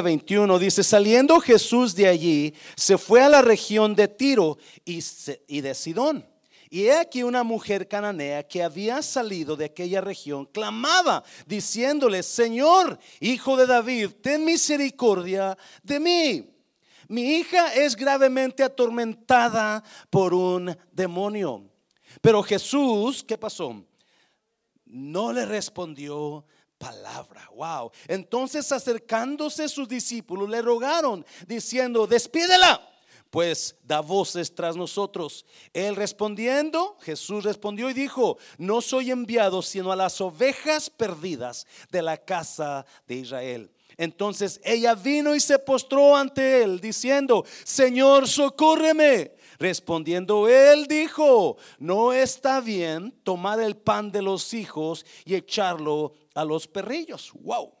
21 dice, saliendo Jesús de allí, se fue a la región de Tiro y, de Sidón. Y he aquí una mujer cananea que había salido de aquella región, clamaba diciéndole, Señor, hijo de David, ten misericordia de mí. Mi hija es gravemente atormentada por un demonio. Pero Jesús, ¿qué pasó? No le respondió palabra. Wow. Entonces acercándose sus discípulos le rogaron diciendo, despídela, pues da voces tras nosotros. Él respondiendo, Jesús respondió y dijo, no soy enviado sino a las ovejas perdidas de la casa de Israel. Entonces ella vino y se postró ante él diciendo, Señor, socórreme. Respondiendo él dijo, no está bien tomar el pan de los hijos y echarlo a los perrillos. Wow.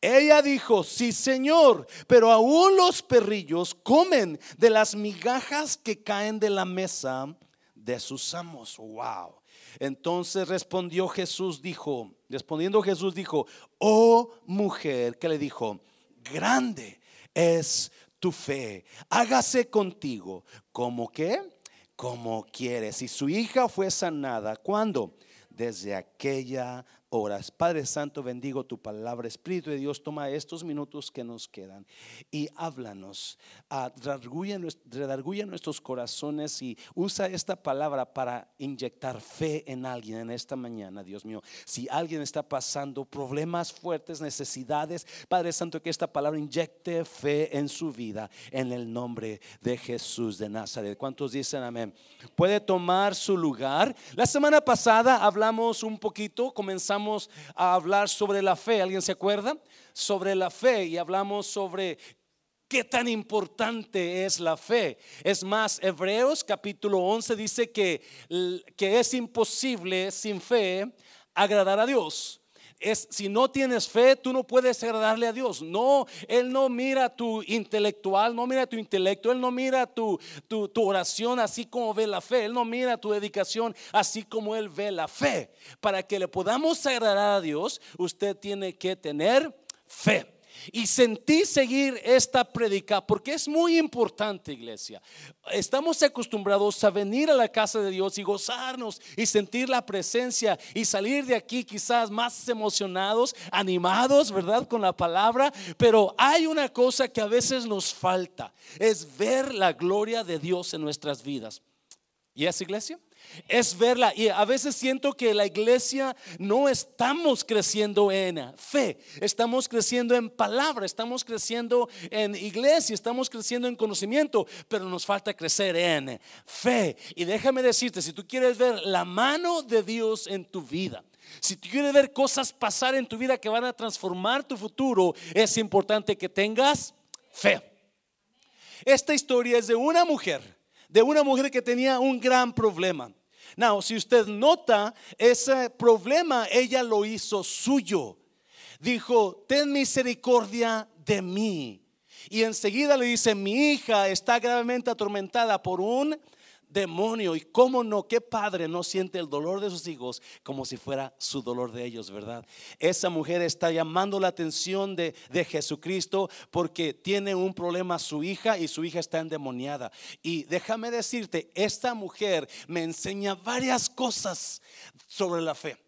Ella dijo, sí Señor, pero aún los perrillos comen de las migajas que caen de la mesa de sus amos. Wow. Entonces respondió Jesús, dijo, respondiendo Jesús dijo, oh mujer, que le dijo, grande es tu fe, hágase contigo como que, como quieres. Y su hija fue sanada. ¿Cuándo? Desde aquella horas. Padre Santo, bendigo tu palabra. Espíritu de Dios, toma estos minutos que nos quedan y háblanos. Ah, redarguye, nuestros corazones y usa esta palabra para inyectar fe en alguien en esta mañana, Dios mío. Si alguien está pasando problemas fuertes, necesidades, Padre Santo, que esta palabra inyecte fe en su vida en el nombre de Jesús de Nazaret. ¿Cuántos dicen amén? Puede tomar su lugar. La semana pasada hablamos un poquito, comenzamos a hablar sobre la fe. ¿Alguien se acuerda? Sobre la fe y hablamos sobre qué tan importante es la fe. Es más, Hebreos capítulo 11 dice que, que es imposible sin fe agradar a Dios es si no tienes fe, tú no puedes agradarle a Dios. No, Él no mira tu intelectual, no mira tu intelecto, Él no mira tu, tu, tu oración así como ve la fe, Él no mira tu dedicación así como Él ve la fe. Para que le podamos agradar a Dios, usted tiene que tener fe. Y sentí seguir esta predica porque es muy importante, iglesia. Estamos acostumbrados a venir a la casa de Dios y gozarnos y sentir la presencia y salir de aquí quizás más emocionados, animados, ¿verdad? Con la palabra. Pero hay una cosa que a veces nos falta, es ver la gloria de Dios en nuestras vidas. ¿Y es iglesia? Es verla. Y a veces siento que la iglesia no estamos creciendo en fe, estamos creciendo en palabra, estamos creciendo en iglesia, estamos creciendo en conocimiento, pero nos falta crecer en fe. Y déjame decirte, si tú quieres ver la mano de Dios en tu vida, si tú quieres ver cosas pasar en tu vida que van a transformar tu futuro, es importante que tengas fe. Esta historia es de una mujer, de una mujer que tenía un gran problema. Now, si usted nota, ese problema ella lo hizo suyo. Dijo, ten misericordia de mí. Y enseguida le dice, mi hija está gravemente atormentada por un demonio. Y cómo no, qué padre no siente el dolor de sus hijos como si fuera su dolor de ellos, ¿verdad? Esa mujer está llamando la atención de, de Jesucristo porque tiene un problema su hija y su hija está endemoniada. Y déjame decirte, esta mujer me enseña varias cosas sobre la fe.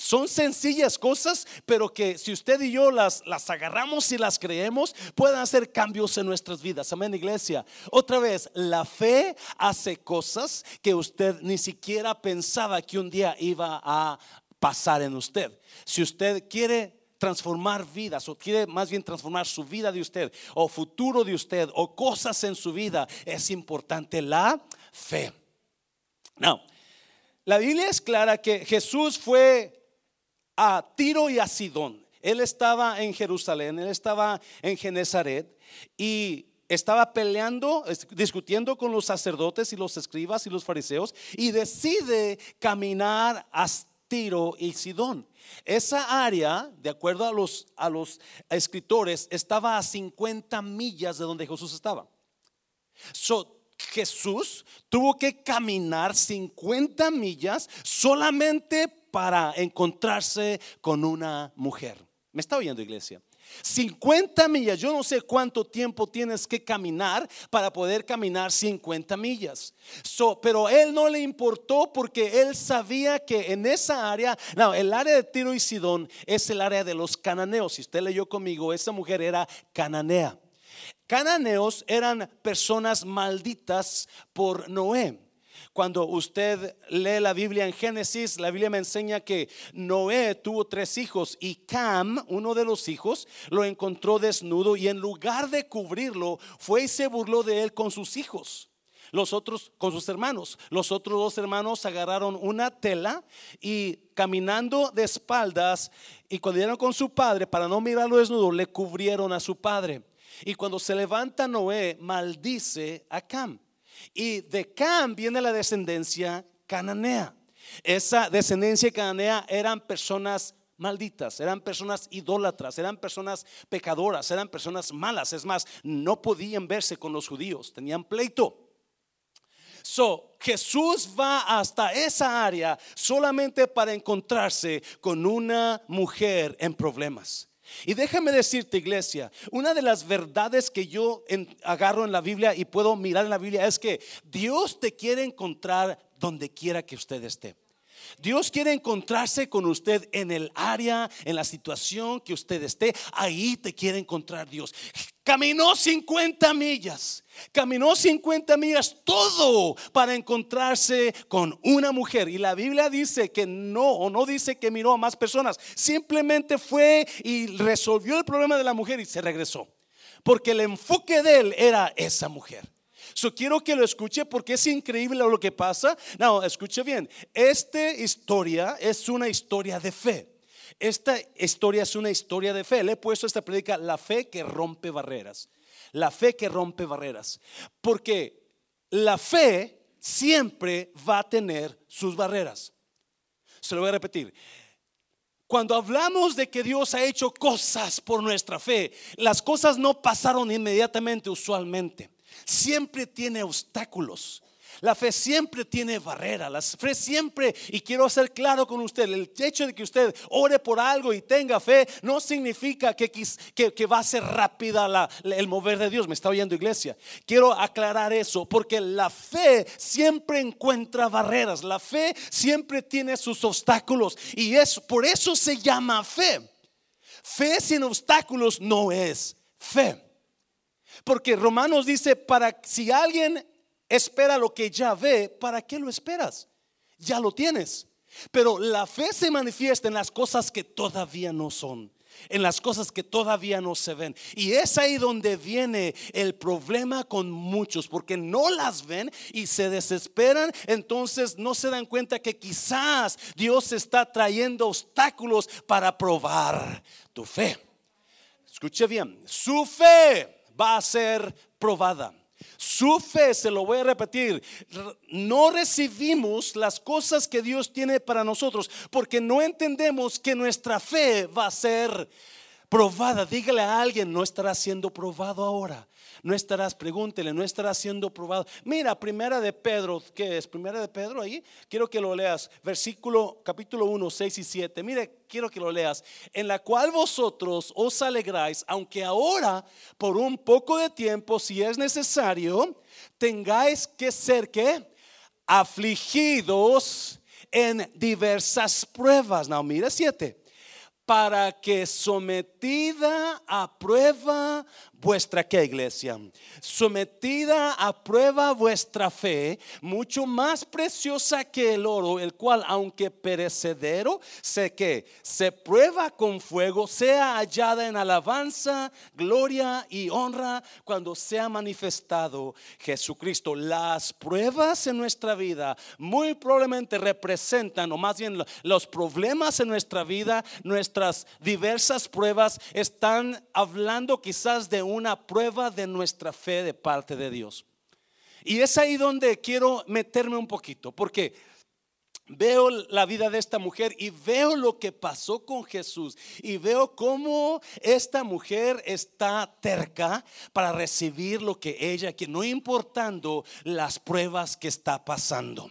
Son sencillas cosas, pero que si usted y yo las, las agarramos y las creemos, pueden hacer cambios en nuestras vidas. Amén, iglesia. Otra vez, la fe hace cosas que usted ni siquiera pensaba que un día iba a pasar en usted. Si usted quiere transformar vidas o quiere más bien transformar su vida de usted o futuro de usted o cosas en su vida, es importante la fe. No, la Biblia es clara que Jesús fue a Tiro y a Sidón. Él estaba en Jerusalén, él estaba en Genezaret y estaba peleando, discutiendo con los sacerdotes y los escribas y los fariseos y decide caminar a Tiro y Sidón. Esa área, de acuerdo a los, a los escritores, estaba a 50 millas de donde Jesús estaba. Jesús tuvo que caminar 50 millas solamente para encontrarse con una mujer. ¿Me está oyendo iglesia? 50 millas, yo no sé cuánto tiempo tienes que caminar para poder caminar 50 millas. pero él no le importó porque él sabía que en esa área, no, el área de Tiro y Sidón es el área de los cananeos. Si usted leyó conmigo, esa mujer era cananea. Cananeos eran personas malditas por Noé. Cuando usted lee la Biblia en Génesis, la Biblia me enseña que Noé tuvo tres hijos y Cam, uno de los hijos, lo encontró desnudo y en lugar de cubrirlo, fue y se burló de él con sus hijos. Los otros con sus hermanos. Los otros dos hermanos agarraron una tela y caminando de espaldas y cuando dieron con su padre para no mirarlo desnudo, le cubrieron a su padre. Y cuando se levanta Noé, maldice a Cam. Y de Cam viene la descendencia cananea. Esa descendencia cananea eran personas malditas, eran personas idólatras, eran personas pecadoras, eran personas malas. Es más, no podían verse con los judíos, tenían pleito. So, Jesús va hasta esa área solamente para encontrarse con una mujer en problemas. Y déjame decirte, iglesia, una de las verdades que yo agarro en la Biblia y puedo mirar en la Biblia es que Dios te quiere encontrar donde quiera que usted esté. Dios quiere encontrarse con usted en el área, en la situación que usted esté. Ahí te quiere encontrar Dios. Caminó 50 millas. Caminó 50 millas todo para encontrarse con una mujer. Y la Biblia dice que no, o no dice que miró a más personas. Simplemente fue y resolvió el problema de la mujer y se regresó. Porque el enfoque de él era esa mujer. So, quiero que lo escuche porque es increíble lo que pasa. No, escuche bien. Esta historia es una historia de fe. Esta historia es una historia de fe. Le he puesto esta predica, la fe que rompe barreras. La fe que rompe barreras. Porque la fe siempre va a tener sus barreras. Se lo voy a repetir. Cuando hablamos de que Dios ha hecho cosas por nuestra fe, las cosas no pasaron inmediatamente usualmente siempre tiene obstáculos. La fe siempre tiene barreras. La fe siempre, y quiero hacer claro con usted, el hecho de que usted ore por algo y tenga fe no significa que, que, va a ser rápida el mover de Dios. Me está oyendo iglesia. Quiero aclarar eso porque la fe siempre encuentra barreras. La fe siempre tiene sus obstáculos y es por eso se llama fe. Fe sin obstáculos no es fe. Porque Romanos dice, para si alguien espera lo que ya ve, ¿para qué lo esperas? Ya lo tienes. Pero la fe se manifiesta en las cosas que todavía no son, en las cosas que todavía no se ven. Y es ahí donde viene el problema con muchos, porque no las ven y se desesperan, entonces no se dan cuenta que quizás Dios está trayendo obstáculos para probar tu fe. Escuche bien, su fe va a ser probada. Su fe, se lo voy a repetir, no recibimos las cosas que Dios tiene para nosotros porque no entendemos que nuestra fe va a ser probada. Dígale a alguien, no estará siendo probado ahora no estarás, pregúntele, no estarás siendo probado. Mira, primera de Pedro, ¿qué es? Primera de Pedro ahí, quiero que lo leas, versículo capítulo 1, 6 y 7. Mire, quiero que lo leas, en la cual vosotros os alegráis, aunque ahora, por un poco de tiempo, si es necesario, tengáis que ser que afligidos en diversas pruebas. No, mira siete para que sometida a prueba vuestra que iglesia, sometida a prueba vuestra fe, mucho más preciosa que el oro, el cual aunque perecedero, sé que se prueba con fuego, sea hallada en alabanza, gloria y honra cuando sea manifestado Jesucristo. Las pruebas en nuestra vida muy probablemente representan, o más bien los problemas en nuestra vida, nuestras diversas pruebas están hablando quizás de una prueba de nuestra fe de parte de Dios. Y es ahí donde quiero meterme un poquito, porque veo la vida de esta mujer y veo lo que pasó con Jesús y veo cómo esta mujer está terca para recibir lo que ella quiere, no importando las pruebas que está pasando.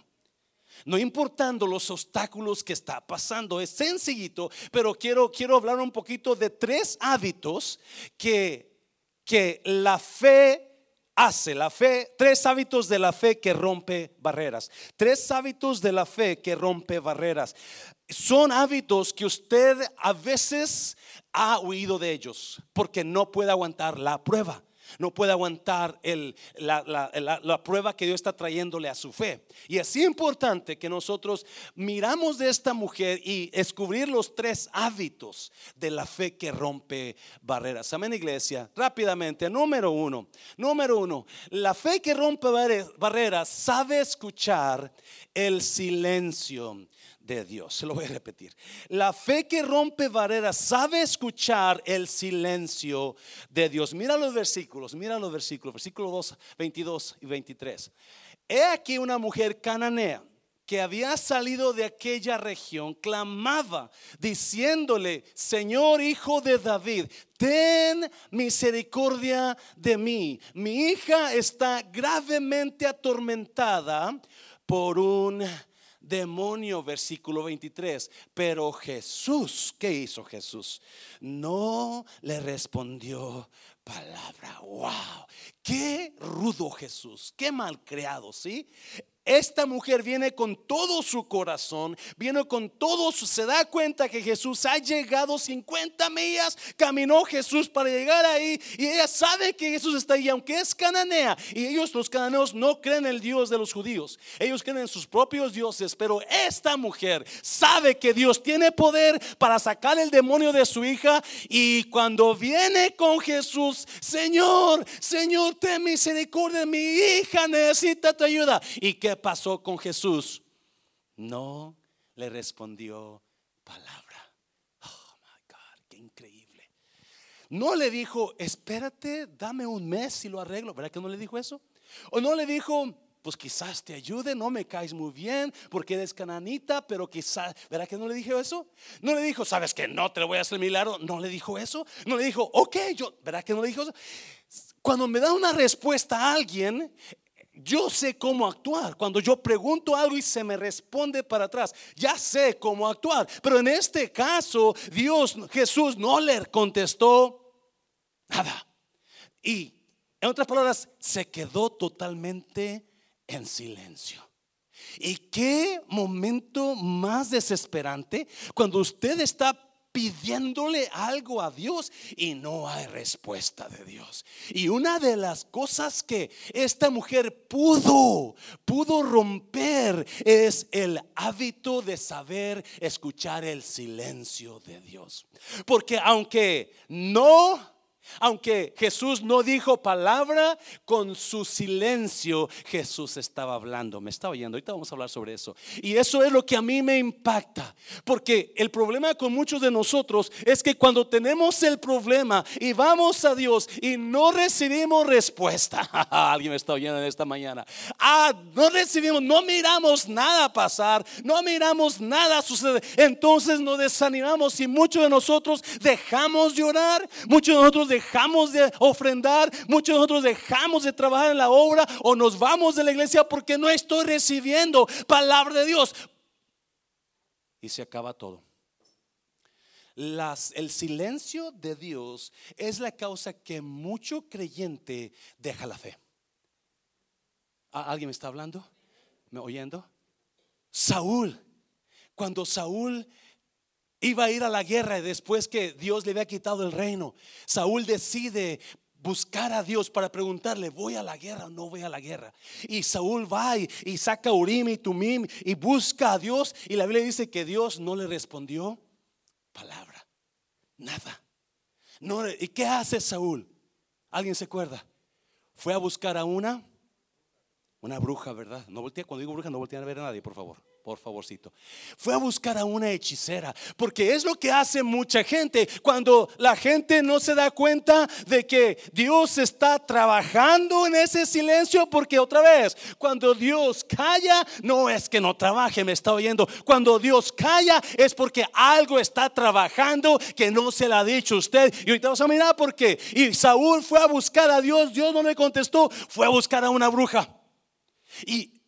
No importando los obstáculos que está pasando, es sencillito, pero quiero, quiero hablar un poquito de tres hábitos que, que la fe hace la fe, tres hábitos de la fe que rompe barreras. Tres hábitos de la fe que rompe barreras. Son hábitos que usted a veces ha huido de ellos porque no puede aguantar la prueba no puede aguantar la, prueba que Dios está trayéndole a su fe. Y es importante que nosotros miramos de esta mujer y descubrir los tres hábitos de la fe que rompe barreras. Amén, iglesia. Rápidamente, número uno. Número uno, la fe que rompe barreras sabe escuchar el silencio de Dios. Se lo voy a repetir. La fe que rompe barreras sabe escuchar el silencio de Dios. Mira los versículos, mira los versículos, versículos 2, 22 y 23. He aquí una mujer cananea que había salido de aquella región, clamaba diciéndole, Señor hijo de David, ten misericordia de mí. Mi hija está gravemente atormentada por un demonio, versículo 23. Pero Jesús, ¿qué hizo Jesús? No le respondió palabra. Wow, qué rudo Jesús, qué mal creado, ¿sí? Esta mujer viene con todo su corazón, viene con todo su, se da cuenta que Jesús ha llegado 50 millas, caminó Jesús para llegar ahí y ella sabe que Jesús está ahí, aunque es cananea y ellos los cananeos no creen en el Dios de los judíos, ellos creen en sus propios dioses, pero esta mujer sabe que Dios tiene poder para sacar el demonio de su hija y cuando viene con Jesús, Señor, Señor, ten misericordia, mi hija necesita tu ayuda y que pasó con Jesús? No le respondió palabra. Oh my God, qué increíble. No le dijo, espérate, dame un mes y lo arreglo. ¿Verdad que no le dijo eso? O no le dijo, pues quizás te ayude, no me caes muy bien porque eres cananita, pero quizás, ¿verdad que no le dijo eso? No le dijo, sabes que no te voy a hacer milagro, no le dijo eso. No le dijo, ok, yo, ¿verdad que no le dijo eso? Cuando me da una respuesta a alguien, yo sé cómo actuar. Cuando yo pregunto algo y se me responde para atrás, ya sé cómo actuar. Pero en este caso, Dios, Jesús no le contestó nada. Y, en otras palabras, se quedó totalmente en silencio. ¿Y qué momento más desesperante cuando usted está pidiéndole algo a Dios y no hay respuesta de Dios. Y una de las cosas que esta mujer pudo, pudo romper es el hábito de saber escuchar el silencio de Dios. Porque aunque no aunque Jesús no dijo palabra, con su silencio Jesús estaba hablando. Me está oyendo. Ahorita vamos a hablar sobre eso. Y eso es lo que a mí me impacta. Porque el problema con muchos de nosotros es que cuando tenemos el problema y vamos a Dios y no recibimos respuesta. Alguien me está oyendo en esta mañana. Ah, no recibimos, no miramos nada pasar, no miramos nada suceder. Entonces nos desanimamos y muchos de nosotros dejamos de orar, muchos de nosotros dejamos de ofrendar, muchos de nosotros dejamos de trabajar en la obra o nos vamos de la iglesia porque no estoy recibiendo palabra de Dios. Y se acaba todo. Las, el silencio de Dios es la causa que mucho creyente deja la fe. ¿Alguien me está hablando? ¿Me oyendo? Saúl, cuando Saúl Iba a ir a la guerra después que Dios le había quitado el reino. Saúl decide buscar a Dios para preguntarle, ¿voy a la guerra o no voy a la guerra? Y Saúl va y, saca Urim y Tumim y busca a Dios. Y la Biblia dice que Dios no le respondió palabra, nada. No, ¿Y qué hace Saúl? ¿Alguien se acuerda? Fue a buscar a una, una bruja, ¿verdad? No voltea, cuando digo bruja, no voltea a ver a nadie, por favor por favorcito. Fue a buscar a una hechicera, porque es lo que hace mucha gente cuando la gente no se da cuenta de que Dios está trabajando en ese silencio, porque otra vez, cuando Dios calla, no es que no trabaje, me está oyendo. Cuando Dios calla es porque algo está trabajando que no se le ha dicho usted. Y ahorita vamos a mirar por qué. Y Saúl fue a buscar a Dios, Dios no le contestó, fue a buscar a una bruja. Y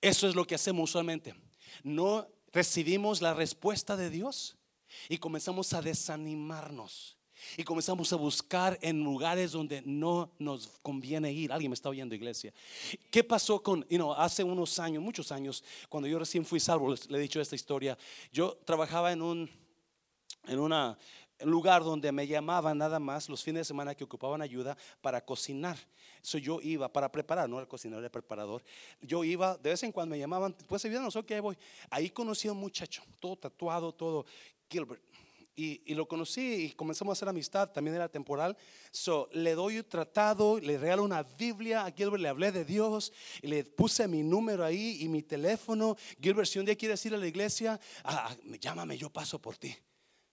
eso es lo que hacemos usualmente no recibimos la respuesta de Dios y comenzamos a desanimarnos. Y comenzamos a buscar en lugares donde no nos conviene ir. Alguien me está oyendo, iglesia. ¿Qué pasó con, you hace unos años, muchos años, cuando yo recién fui salvo, le he dicho esta historia. Yo trabajaba en un, en una, lugar donde me llamaban nada más los fines de semana que ocupaban ayuda para cocinar. Eso yo iba para preparar, no era cocinador, era preparador. Yo iba, de vez en cuando me llamaban, pues no sé qué voy. Ahí conocí a un muchacho, todo tatuado, todo Gilbert. Y, lo conocí y comenzamos a hacer amistad, también era temporal. So, le doy un tratado, le regalo una Biblia a Gilbert, le hablé de Dios y le puse mi número ahí y mi teléfono. Gilbert, si un día quieres ir a la iglesia, ah, ah llámame, yo paso por ti.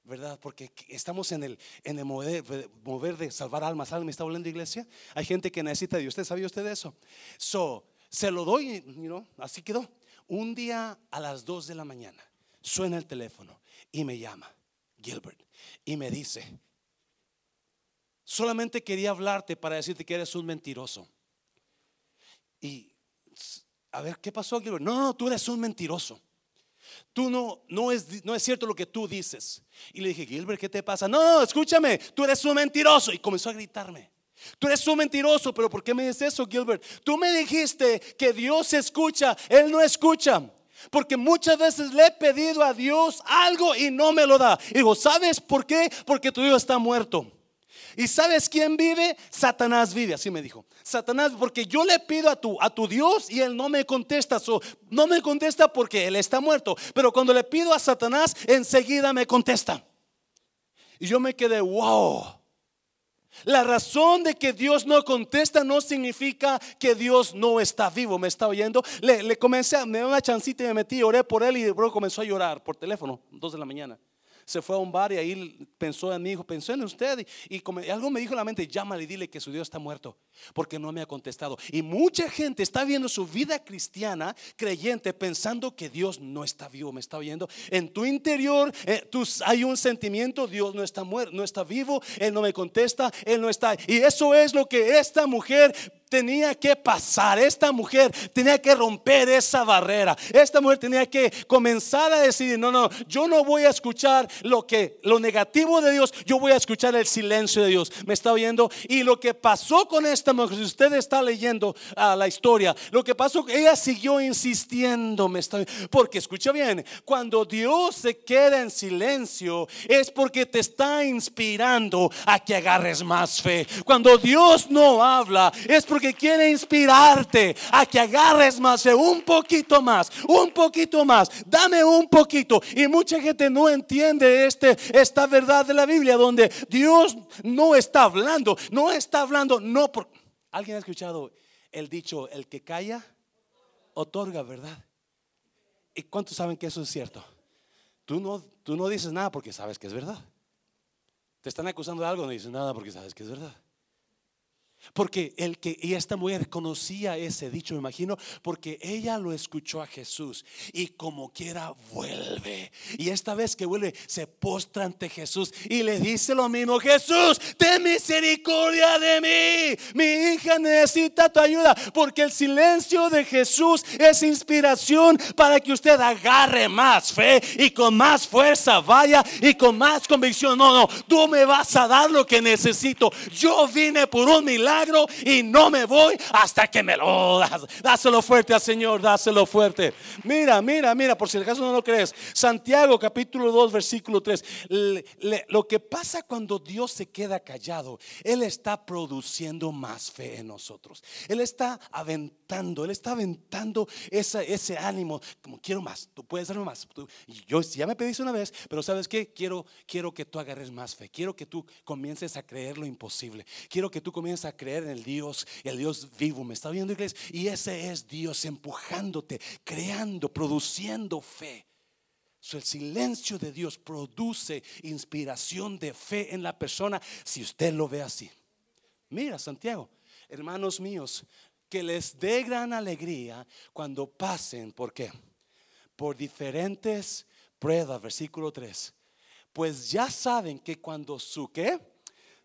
¿Verdad? Porque estamos en el, en mover, de salvar almas. ¿Alguien me está hablando iglesia? Hay gente que necesita de usted. ¿Sabía usted de eso? So, se lo doy, you así quedó. Un día a las 2 de la mañana suena el teléfono y me llama Gilbert y me dice, solamente quería hablarte para decirte que eres un mentiroso. Y a ver, ¿qué pasó, Gilbert? No, no, tú eres un mentiroso. Tú no, no es, no es cierto lo que tú dices. Y le dije, Gilbert, ¿qué te pasa? No, escúchame, tú eres un mentiroso. Y comenzó a gritarme. Tú eres un mentiroso, pero ¿por qué me dices eso, Gilbert? Tú me dijiste que Dios escucha, Él no escucha. Porque muchas veces le he pedido a Dios algo y no me lo da. Y digo, ¿sabes por qué? Porque tu hijo está muerto. ¿Y sabes quién vive? Satanás vive, así me dijo. Satanás, porque yo le pido a tu, a tu Dios y él no me contesta. no me contesta porque él está muerto. Pero cuando le pido a Satanás, enseguida me contesta. Y yo me quedé, wow. La razón de que Dios no contesta no significa que Dios no está vivo. ¿Me está oyendo? Le, comencé, me dio una chancita y me metí, oré por él y luego comenzó a llorar por teléfono, dos de la mañana se fue a un bar y ahí pensó en mi hijo, pensó en usted y, algo me dijo en la mente, llámale y dile que su Dios está muerto porque no me ha contestado. Y mucha gente está viendo su vida cristiana creyente pensando que Dios no está vivo, me está oyendo. En tu interior eh, hay un sentimiento, Dios no está muerto, no está vivo, Él no me contesta, Él no está. Y eso es lo que esta mujer tenía que pasar, esta mujer tenía que romper esa barrera. Esta mujer tenía que comenzar a decir, no, no, yo no voy a escuchar lo que lo negativo de Dios, yo voy a escuchar el silencio de Dios. ¿Me está oyendo? Y lo que pasó con esta mujer, si usted está leyendo ah, la historia, lo que pasó, ella siguió insistiendo, me está porque escucha bien, cuando Dios se queda en silencio es porque te está inspirando a que agarres más fe. Cuando Dios no habla es porque que quiere inspirarte a que agarres más, un poquito más, un poquito más, dame un poquito. Y mucha gente no entiende este, esta verdad de la Biblia, donde Dios no está hablando, no está hablando, no por... ¿Alguien ha escuchado el dicho, el que calla, otorga, verdad? ¿Y cuántos saben que eso es cierto? Tú no, tú no dices nada porque sabes que es verdad. Te están acusando de algo, no dices nada porque sabes que es verdad. Porque el que y esta mujer conocía ese dicho, me imagino, porque ella lo escuchó a Jesús y como quiera vuelve. Y esta vez que vuelve se postra ante Jesús y le dice lo mismo, Jesús, ten misericordia de mí. Mi hija necesita tu ayuda porque el silencio de Jesús es inspiración para que usted agarre más fe y con más fuerza vaya y con más convicción. No, no, tú me vas a dar lo que necesito. Yo vine por un milagro y no me voy hasta que me lo das. Dáselo fuerte al Señor, dáselo fuerte. Mira, mira, mira, por si acaso no lo crees. Santiago capítulo 2, versículo 3. lo que pasa cuando Dios se queda callado, Él está produciendo más fe en nosotros. Él está aventando, Él está aventando ese ánimo. Como quiero más, tú puedes darme más. yo ya me pediste una vez, pero ¿sabes qué? Quiero, quiero que tú agarres más fe. Quiero que tú comiences a creer lo imposible. Quiero que tú comiences a creer en el Dios, el Dios vivo. ¿Me está viendo, iglesia? Y ese es Dios empujándote, creando, produciendo fe. el silencio de Dios produce inspiración de fe en la persona si usted lo ve así. Mira, Santiago, hermanos míos, que les dé gran alegría cuando pasen, ¿por qué? Por diferentes pruebas, versículo 3. Pues ya saben que cuando su qué?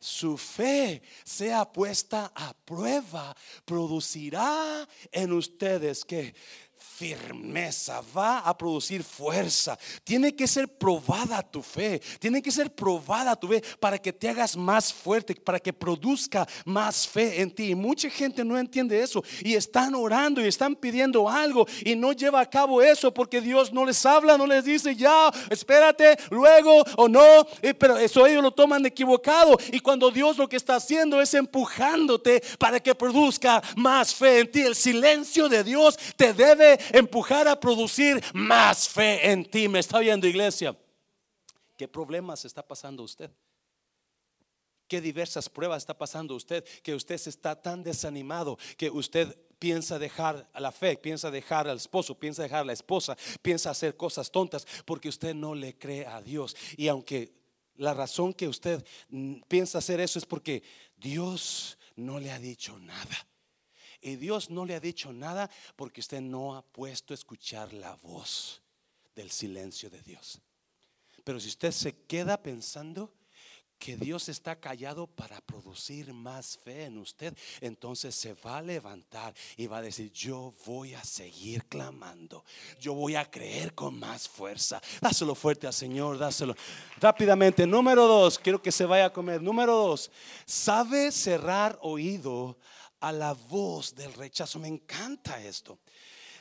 su fe sea puesta a prueba, producirá en ustedes que firmeza, va a producir fuerza. Tiene que ser probada tu fe, tiene que ser probada tu fe para que te hagas más fuerte, para que produzca más fe en ti. Y mucha gente no entiende eso y están orando y están pidiendo algo y no lleva a cabo eso porque Dios no les habla, no les dice ya, espérate, luego o no, pero eso ellos lo toman equivocado. Y cuando Dios lo que está haciendo es empujándote para que produzca más fe en ti, el silencio de Dios te debe empujar a producir más fe en ti. ¿Me está oyendo, iglesia? ¿Qué problemas está pasando usted? ¿Qué diversas pruebas está pasando usted? Que usted está tan desanimado que usted piensa dejar a la fe, piensa dejar al esposo, piensa dejar a la esposa, piensa hacer cosas tontas porque usted no le cree a Dios. Y aunque la razón que usted piensa hacer eso es porque Dios no le ha dicho nada. Y Dios no le ha dicho nada porque usted no ha puesto a escuchar la voz del silencio de Dios. Pero si usted se queda pensando que Dios está callado para producir más fe en usted, entonces se va a levantar y va a decir, yo voy a seguir clamando, yo voy a creer con más fuerza. Dáselo fuerte al Señor, dáselo. Rápidamente, número dos, quiero que se vaya a comer. Número dos, sabe cerrar oído a la voz del rechazo. Me encanta esto.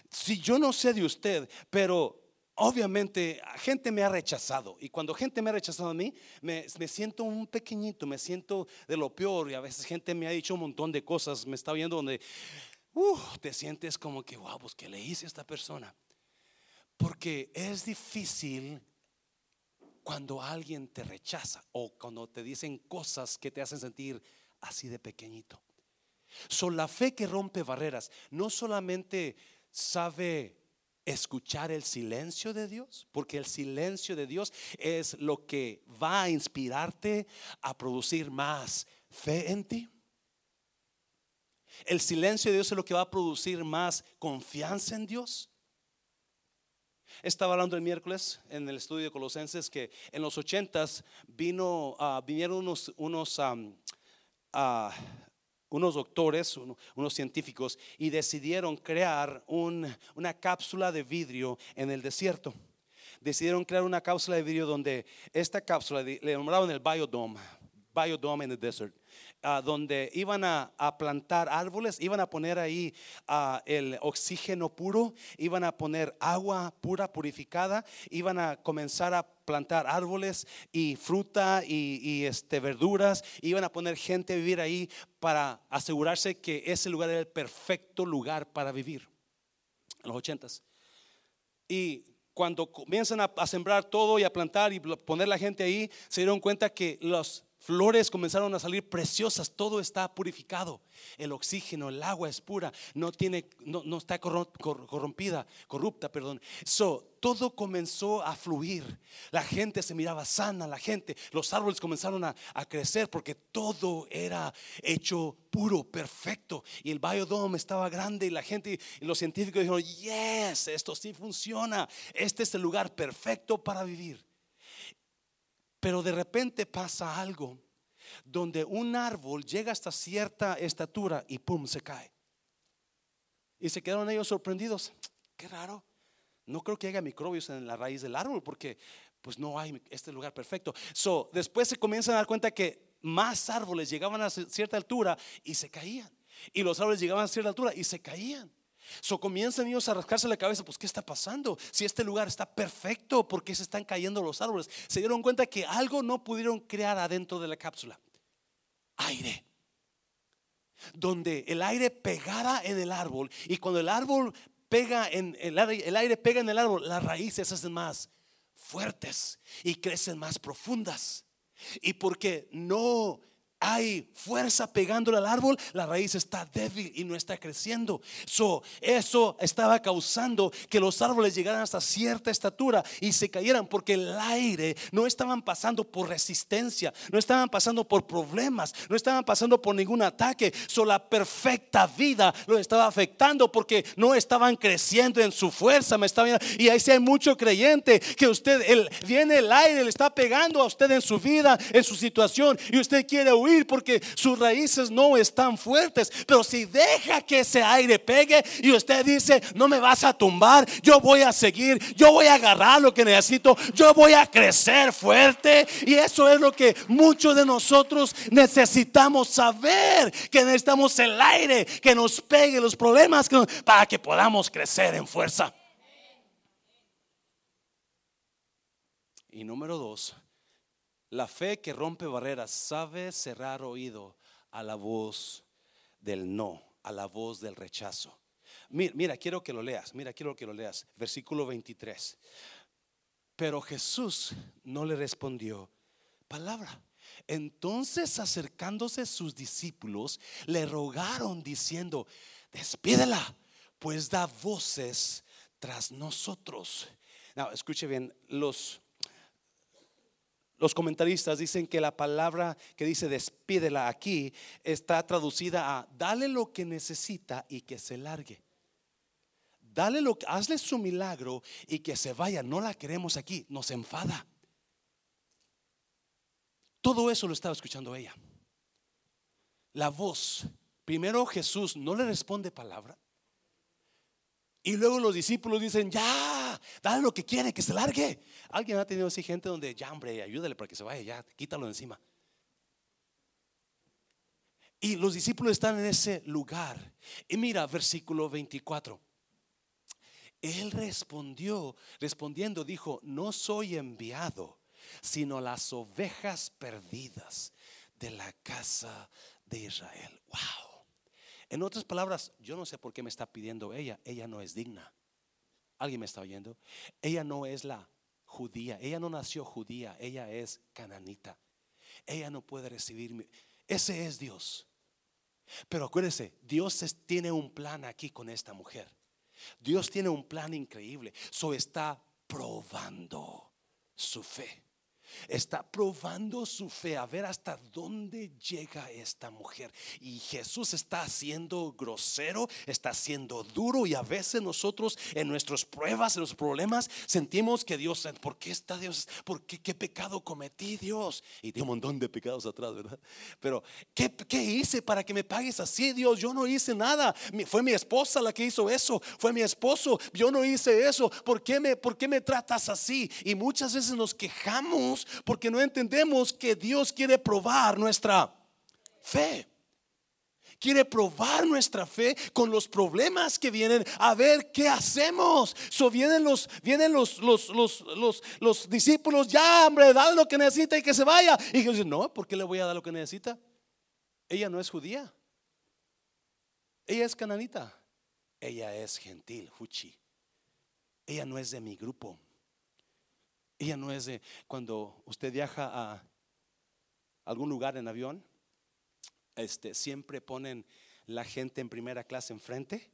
Si yo no sé de usted, pero obviamente gente me ha rechazado y cuando gente me ha rechazado a mí, me, siento un pequeñito, me siento de lo peor y a veces gente me ha dicho un montón de cosas, me está viendo donde uh, te sientes como que, wow, pues que le hice a esta persona. Porque es difícil cuando alguien te rechaza o cuando te dicen cosas que te hacen sentir así de pequeñito. Son la fe que rompe barreras no solamente sabe escuchar el silencio de Dios, porque el silencio de Dios es lo que va a inspirarte a producir más fe en ti. El silencio de Dios es lo que va a producir más confianza en Dios. Estaba hablando el miércoles en el estudio de Colosenses que en los ochentas vino, uh, vinieron unos, unos uh, unos doctores, unos científicos, y decidieron crear una cápsula de vidrio en el desierto. Decidieron crear una cápsula de vidrio donde esta cápsula le nombraron el biodome, biodome in the desert donde iban a, plantar árboles, iban a poner ahí el oxígeno puro, iban a poner agua pura, purificada, iban a comenzar a plantar árboles y fruta y, este, verduras, iban a poner gente a vivir ahí para asegurarse que ese lugar era el perfecto lugar para vivir, en los ochentas. Y cuando comienzan a, a, sembrar todo y a plantar y poner la gente ahí, se dieron cuenta que los Flores comenzaron a salir preciosas, todo está purificado. El oxígeno, el agua es pura, no tiene no, está corrompida, corrupta, perdón. So, todo comenzó a fluir. La gente se miraba sana, la gente, los árboles comenzaron a, crecer porque todo era hecho puro, perfecto. Y el biodome estaba grande y la gente y los científicos dijeron, "Yes, esto sí funciona. Este es el lugar perfecto para vivir." Pero de repente pasa algo donde un árbol llega hasta cierta estatura y pum, se cae. Y se quedaron ellos sorprendidos. Qué raro. No creo que haya microbios en la raíz del árbol porque pues no hay este lugar perfecto. So, después se comienzan a dar cuenta que más árboles llegaban a cierta altura y se caían. Y los árboles llegaban a cierta altura y se caían. So comienzan ellos a rascarse la cabeza, pues ¿qué está pasando? Si este lugar está perfecto, ¿por qué se están cayendo los árboles? Se dieron cuenta que algo no pudieron crear adentro de la cápsula. Aire. Donde el aire pegara en el árbol y cuando el árbol pega en el aire, el aire pega en el árbol, las raíces hacen más fuertes y crecen más profundas. Y porque no hay fuerza pegándole al árbol, la raíz está débil y no está creciendo. eso estaba causando que los árboles llegaran hasta cierta estatura y se cayeran porque el aire no estaban pasando por resistencia, no estaban pasando por problemas, no estaban pasando por ningún ataque. So, la perfecta vida lo estaba afectando porque no estaban creciendo en su fuerza. Me y ahí sí hay mucho creyente que usted, el, viene el aire, le está pegando a usted en su vida, en su situación y usted quiere huir porque sus raíces no están fuertes. Pero si deja que ese aire pegue y usted dice, no me vas a tumbar, yo voy a seguir, yo voy a agarrar lo que necesito, yo voy a crecer fuerte. Y eso es lo que muchos de nosotros necesitamos saber, que necesitamos el aire que nos pegue los problemas para que podamos crecer en fuerza. Y número dos, la fe que rompe barreras sabe cerrar oído a la voz del no, a la voz del rechazo. Mira, mira, quiero que lo leas, mira, quiero que lo leas. Versículo 23. Pero Jesús no le respondió palabra. Entonces acercándose sus discípulos, le rogaron diciendo, despídela, pues da voces tras nosotros. Now, escuche bien, los los comentaristas dicen que la palabra que dice despídela aquí está traducida a dale lo que necesita y que se largue. Dale lo que, hazle su milagro y que se vaya. No la queremos aquí, nos enfada. Todo eso lo estaba escuchando ella. La voz. Primero Jesús no le responde palabra. Y luego los discípulos dicen, ya, dale lo que quiere, que se largue. Alguien ha tenido así gente donde, ya hombre, ayúdale para que se vaya, ya, quítalo encima. Y los discípulos están en ese lugar. Y mira, versículo 24. Él respondió, respondiendo, dijo, no soy enviado, sino las ovejas perdidas de la casa de Israel. Wow. En otras palabras, yo no sé por qué me está pidiendo ella. Ella no es digna. ¿Alguien me está oyendo? Ella no es la judía. Ella no nació judía. Ella es cananita. Ella no puede recibirme. Ese es Dios. Pero acuérdese, Dios tiene un plan aquí con esta mujer. Dios tiene un plan increíble. So está probando su fe. Está probando su fe a ver hasta dónde llega esta mujer. Y Jesús está siendo grosero, está siendo duro y a veces nosotros en nuestras pruebas, en los problemas, sentimos que Dios, ¿por qué está Dios? ¿Por qué, qué pecado cometí Dios? Y tiene un montón de pecados atrás, ¿verdad? Pero ¿qué, ¿qué hice para que me pagues así, Dios? Yo no hice nada. Fue mi esposa la que hizo eso. Fue mi esposo. Yo no hice eso. ¿Por qué me, por qué me tratas así? Y muchas veces nos quejamos porque no entendemos que Dios quiere probar nuestra fe. Quiere probar nuestra fe con los problemas que vienen a ver qué hacemos. Vienen los, vienen los, los, los, los, los discípulos, ya hombre, dale lo que necesita y que se vaya. Y Jesús dice, no, ¿por qué le voy a dar lo que necesita? Ella no es judía. Ella es cananita. Ella es gentil, fuchi. Ella no es de mi grupo. Ella no es de cuando usted viaja a algún lugar en avión, este, siempre ponen la gente en primera clase enfrente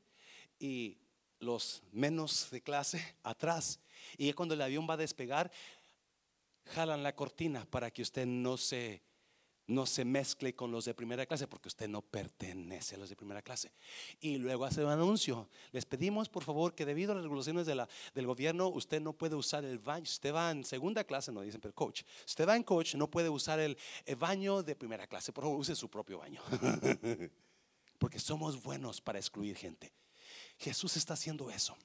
y los menos de clase atrás. Y cuando el avión va a despegar, jalan la cortina para que usted no se no se mezcle con los de primera clase porque usted no pertenece a los de primera clase. Y luego hace un anuncio. Les pedimos por favor que debido a las regulaciones de la, del gobierno usted no puede usar el baño. Usted va en segunda clase, no dicen, pero coach. Usted va en coach, no puede usar el, el baño de primera clase. Por favor, use su propio baño. porque somos buenos para excluir gente. Jesús está haciendo eso.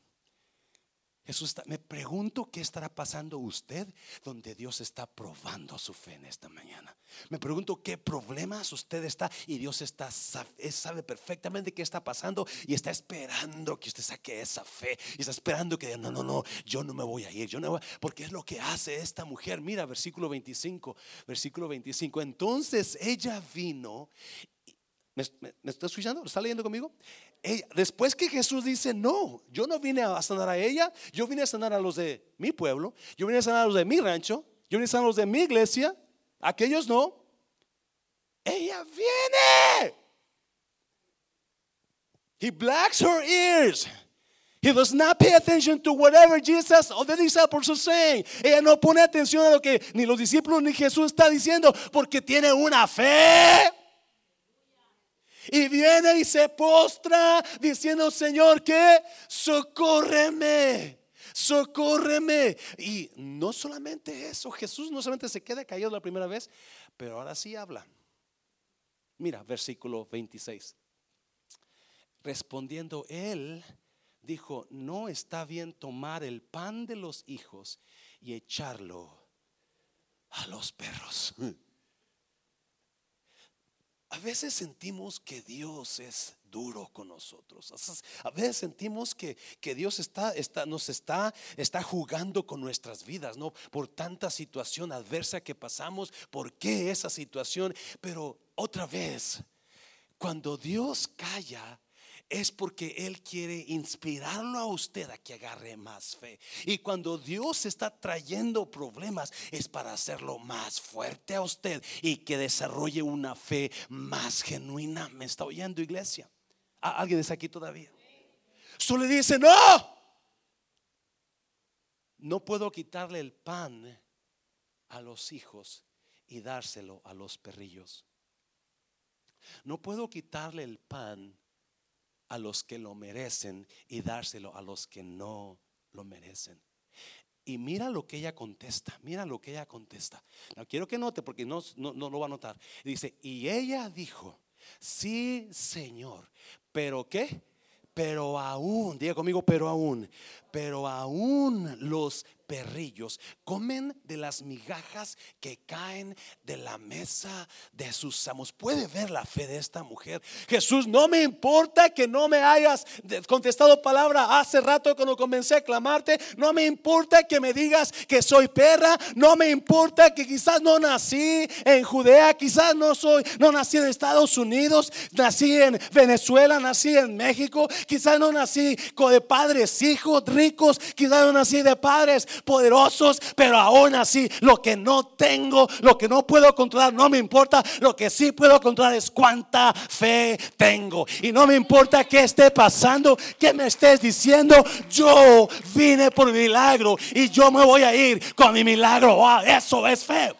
Jesús me pregunto qué estará pasando usted donde Dios está probando su fe en esta mañana. Me pregunto qué problemas usted está y Dios está sabe perfectamente qué está pasando y está esperando que usted saque esa fe y está esperando que no, no, no, yo no me voy a ir, yo no voy, porque es lo que hace esta mujer. Mira, versículo 25, versículo 25. Entonces ella vino ¿Me, me, está escuchando? ¿Lo está leyendo conmigo? después que Jesús dice, no, yo no vine a sanar a ella, yo vine a sanar a los de mi pueblo, yo vine a sanar a los de mi rancho, yo vine a sanar a los de mi iglesia, aquellos no. Ella viene. He blacks her ears. He does not pay attention to whatever Jesus or the disciples are saying. Ella no pone atención a lo que ni los discípulos ni Jesús está diciendo porque tiene una fe y viene y se postra diciendo, Señor, que socórreme. Socórreme. Y no solamente eso, Jesús no solamente se queda callado la primera vez, pero ahora sí habla. Mira, versículo 26. Respondiendo él, dijo, no está bien tomar el pan de los hijos y echarlo a los perros. A veces sentimos que Dios es duro con nosotros. A veces sentimos que, que Dios está, está, nos está, está jugando con nuestras vidas, ¿no? Por tanta situación adversa que pasamos, por qué esa situación. Pero otra vez, cuando Dios calla, es porque Él quiere inspirarlo a usted a que agarre más fe. Y cuando Dios está trayendo problemas es para hacerlo más fuerte a usted y que desarrolle una fe más genuina. ¿Me está oyendo iglesia? ¿Alguien está aquí todavía? Solo le dice, no. No puedo quitarle el pan a los hijos y dárselo a los perrillos. No puedo quitarle el pan a los que lo merecen y dárselo a los que no lo merecen. Y mira lo que ella contesta, mira lo que ella contesta. No quiero que note porque no, no, no lo va a notar. Dice, y ella dijo, sí, Señor, pero ¿qué? Pero aún, diga conmigo, pero aún, pero aún los perrillos comen de las migajas que caen de la mesa de sus amos. Puede ver la fe de esta mujer. Jesús, no me importa que no me hayas contestado palabra hace rato cuando comencé a clamarte. No me importa que me digas que soy perra. No me importa que quizás no nací en Judea, quizás no soy, no nací en Estados Unidos, nací en Venezuela, nací en México, quizás no nací de padres hijos ricos, quizás no nací de padres poderosos, pero aún así lo que no tengo, lo que no puedo controlar, no me importa. Lo que sí puedo controlar es cuánta fe tengo. Y no me importa qué esté pasando, que me estés diciendo. Yo vine por milagro y yo me voy a ir con mi milagro. eso es fe.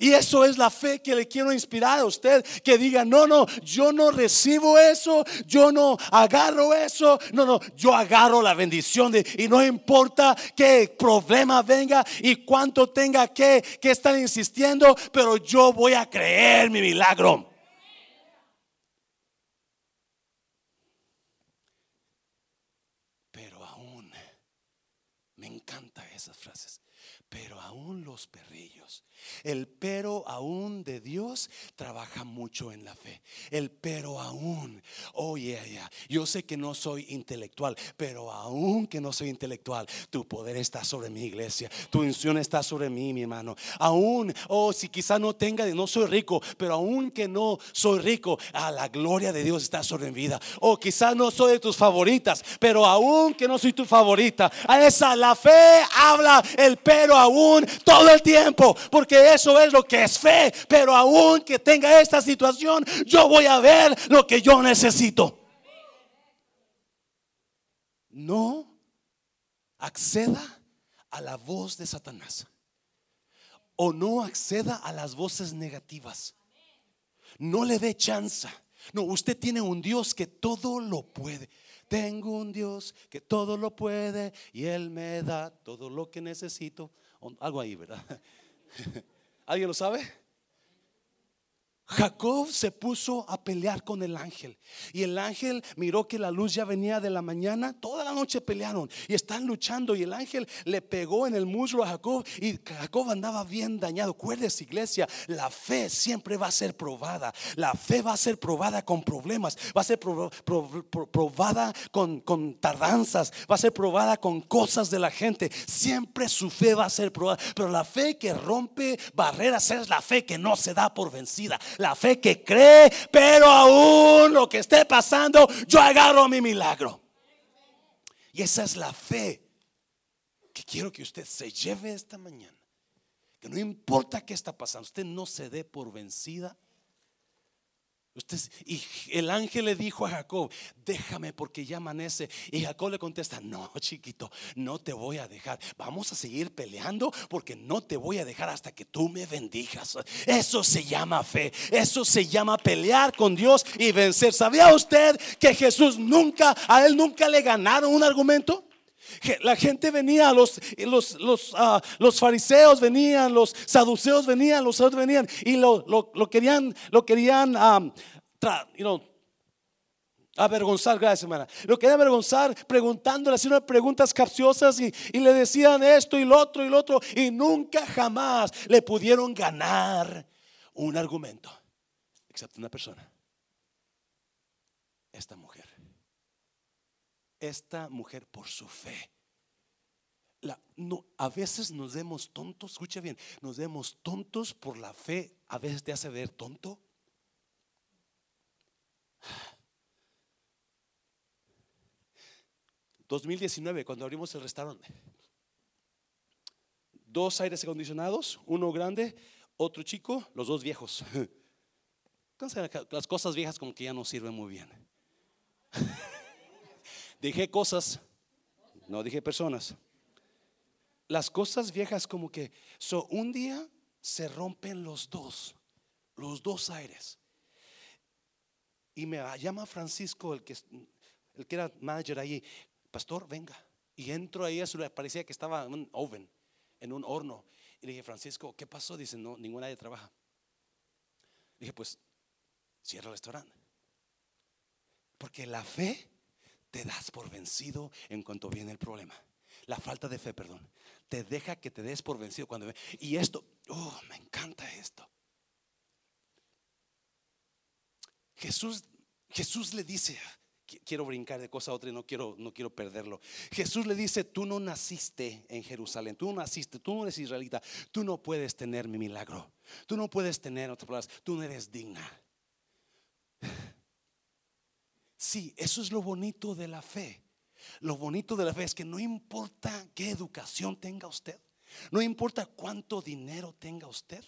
Y eso es la fe que le quiero inspirar a usted, que diga, no, no, yo no recibo eso, yo no agarro eso, no, no, yo agarro la bendición de, y no importa qué problema venga y cuánto tenga que, que estar insistiendo, pero yo voy a creer mi milagro. Pero aún, me encantan esas frases, pero aún los perrillos el pero aún de Dios trabaja mucho en la fe. El pero aún, oh yeah, yeah. Yo sé que no soy intelectual, pero aún que no soy intelectual, tu poder está sobre mi iglesia, tu unción está sobre mí, mi hermano. Aún, oh, si quizás no tenga, no soy rico, pero aún que no soy rico, a la gloria de Dios está sobre mi vida. O quizás no soy de tus favoritas, pero aún que no soy tu favorita, a esa la fe habla el pero aún todo el tiempo, porque eso es lo que es fe. Pero aún que tenga esta situación, yo voy a ver lo que yo necesito. No acceda a la voz de Satanás. O no acceda a las voces negativas. No le dé chance. No, usted tiene un Dios que todo lo puede. Tengo un Dios que todo lo puede y Él me da todo lo que necesito. Algo ahí, ¿verdad? ¿Alguien lo sabe? Jacob se puso a pelear con el ángel y el ángel miró que la luz ya venía de la mañana, toda la noche pelearon y están luchando y el ángel le pegó en el muslo a Jacob y Jacob andaba bien dañado. Acuérdese iglesia, la fe siempre va a ser probada, la fe va a ser probada con problemas, va a ser probada con, con tardanzas, va a ser probada con cosas de la gente, siempre su fe va a ser probada, pero la fe que rompe barreras es la fe que no se da por vencida la fe que cree, pero aún lo que esté pasando, yo agarro mi milagro. Y esa es la fe que quiero que usted se lleve esta mañana. Que no importa qué está pasando, usted no se dé por vencida y el ángel le dijo a Jacob, déjame porque ya amanece. Y Jacob le contesta, no, chiquito, no te voy a dejar. Vamos a seguir peleando porque no te voy a dejar hasta que tú me bendigas. Eso se llama fe. Eso se llama pelear con Dios y vencer. ¿Sabía usted que Jesús nunca, a él nunca le ganaron un argumento? La gente venía, los, los, los, ah, los fariseos venían, los saduceos venían, los otros venían y lo, lo, querían, lo querían um, avergonzar, gracias hermana. Lo querían avergonzar preguntándole, haciendo preguntas capciosas y, y le decían esto y lo otro y lo otro y nunca jamás le pudieron ganar un argumento, excepto una persona, esta mujer esta mujer por su fe. a veces nos vemos tontos, escucha bien, nos vemos tontos por la fe, a veces te hace ver tonto. ...2019 cuando abrimos el restaurante... ...dos aires acondicionados... ...uno grande, otro chico... ...los dos viejos... ...las cosas viejas como que ya no sirven muy bien... Dije cosas, no dije personas. Las cosas viejas como que, so, un día se rompen los dos, los dos aires. Y me llama Francisco, el que, el que era manager ahí, pastor, venga. Y entro ahí, eso parecía que estaba en un oven, en un horno. Y le dije, Francisco, ¿qué pasó? Dice, no, ninguna nadie trabaja. dije, pues, cierra el restaurante. Porque la fe te das por vencido en cuanto viene el problema. La falta de fe, perdón. Te deja que te des por vencido cuando Y esto, oh, me encanta esto. Jesús, Jesús le dice, quiero brincar de cosa a otra y no quiero, no quiero perderlo. Jesús le dice, tú no naciste en Jerusalén, tú no naciste, tú no eres israelita, tú no puedes tener mi milagro, tú no puedes tener otras palabras, tú no eres digna. Sí, eso es lo bonito de la fe. Lo bonito de la fe es que no importa qué educación tenga usted, no importa cuánto dinero tenga usted,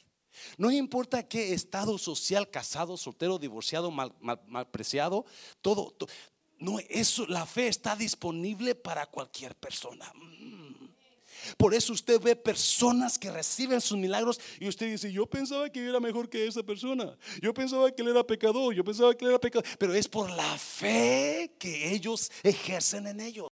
no importa qué estado social, casado, soltero, divorciado, mal, malpreciado, todo, no, eso, la fe está disponible para cualquier persona. Por eso usted ve personas que reciben sus milagros y usted dice, yo pensaba que era mejor que esa persona. Yo pensaba que él era pecador, yo pensaba que él era pecador. Pero es por la fe que ellos ejercen en ellos.